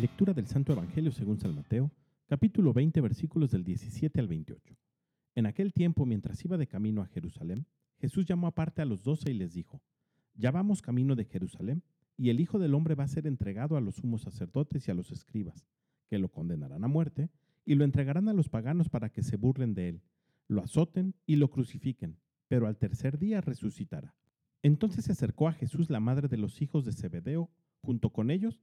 Lectura del Santo Evangelio según San Mateo, capítulo 20, versículos del 17 al 28. En aquel tiempo, mientras iba de camino a Jerusalén, Jesús llamó aparte a los doce y les dijo, Ya vamos camino de Jerusalén, y el Hijo del Hombre va a ser entregado a los sumos sacerdotes y a los escribas, que lo condenarán a muerte, y lo entregarán a los paganos para que se burlen de él, lo azoten y lo crucifiquen, pero al tercer día resucitará. Entonces se acercó a Jesús la madre de los hijos de Zebedeo, junto con ellos,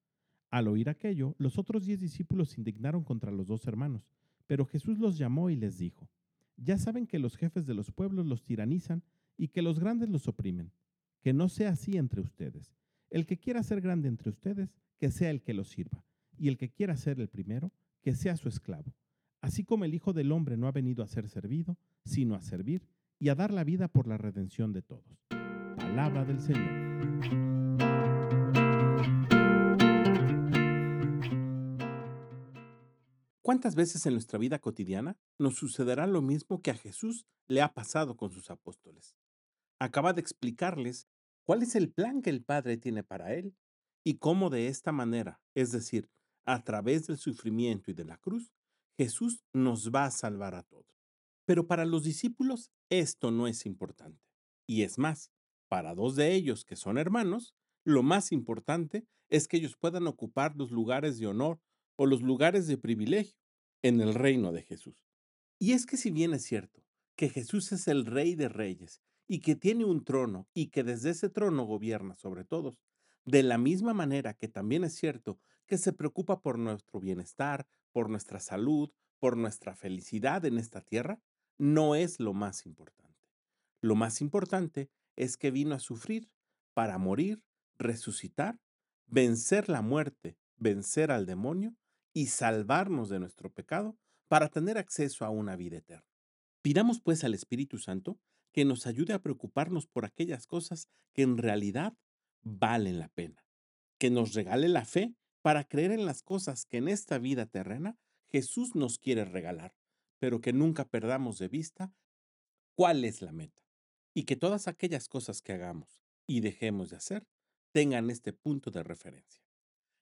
Al oír aquello, los otros diez discípulos se indignaron contra los dos hermanos, pero Jesús los llamó y les dijo, Ya saben que los jefes de los pueblos los tiranizan y que los grandes los oprimen. Que no sea así entre ustedes. El que quiera ser grande entre ustedes, que sea el que los sirva, y el que quiera ser el primero, que sea su esclavo. Así como el Hijo del Hombre no ha venido a ser servido, sino a servir y a dar la vida por la redención de todos. Palabra del Señor. ¿Cuántas veces en nuestra vida cotidiana nos sucederá lo mismo que a Jesús le ha pasado con sus apóstoles? Acaba de explicarles cuál es el plan que el Padre tiene para él y cómo de esta manera, es decir, a través del sufrimiento y de la cruz, Jesús nos va a salvar a todos. Pero para los discípulos esto no es importante. Y es más, para dos de ellos que son hermanos, lo más importante es que ellos puedan ocupar los lugares de honor o los lugares de privilegio en el reino de Jesús. Y es que si bien es cierto que Jesús es el rey de reyes y que tiene un trono y que desde ese trono gobierna sobre todos, de la misma manera que también es cierto que se preocupa por nuestro bienestar, por nuestra salud, por nuestra felicidad en esta tierra, no es lo más importante. Lo más importante es que vino a sufrir para morir, resucitar, vencer la muerte, vencer al demonio y salvarnos de nuestro pecado para tener acceso a una vida eterna. Pidamos pues al Espíritu Santo que nos ayude a preocuparnos por aquellas cosas que en realidad valen la pena, que nos regale la fe para creer en las cosas que en esta vida terrena Jesús nos quiere regalar, pero que nunca perdamos de vista cuál es la meta, y que todas aquellas cosas que hagamos y dejemos de hacer tengan este punto de referencia.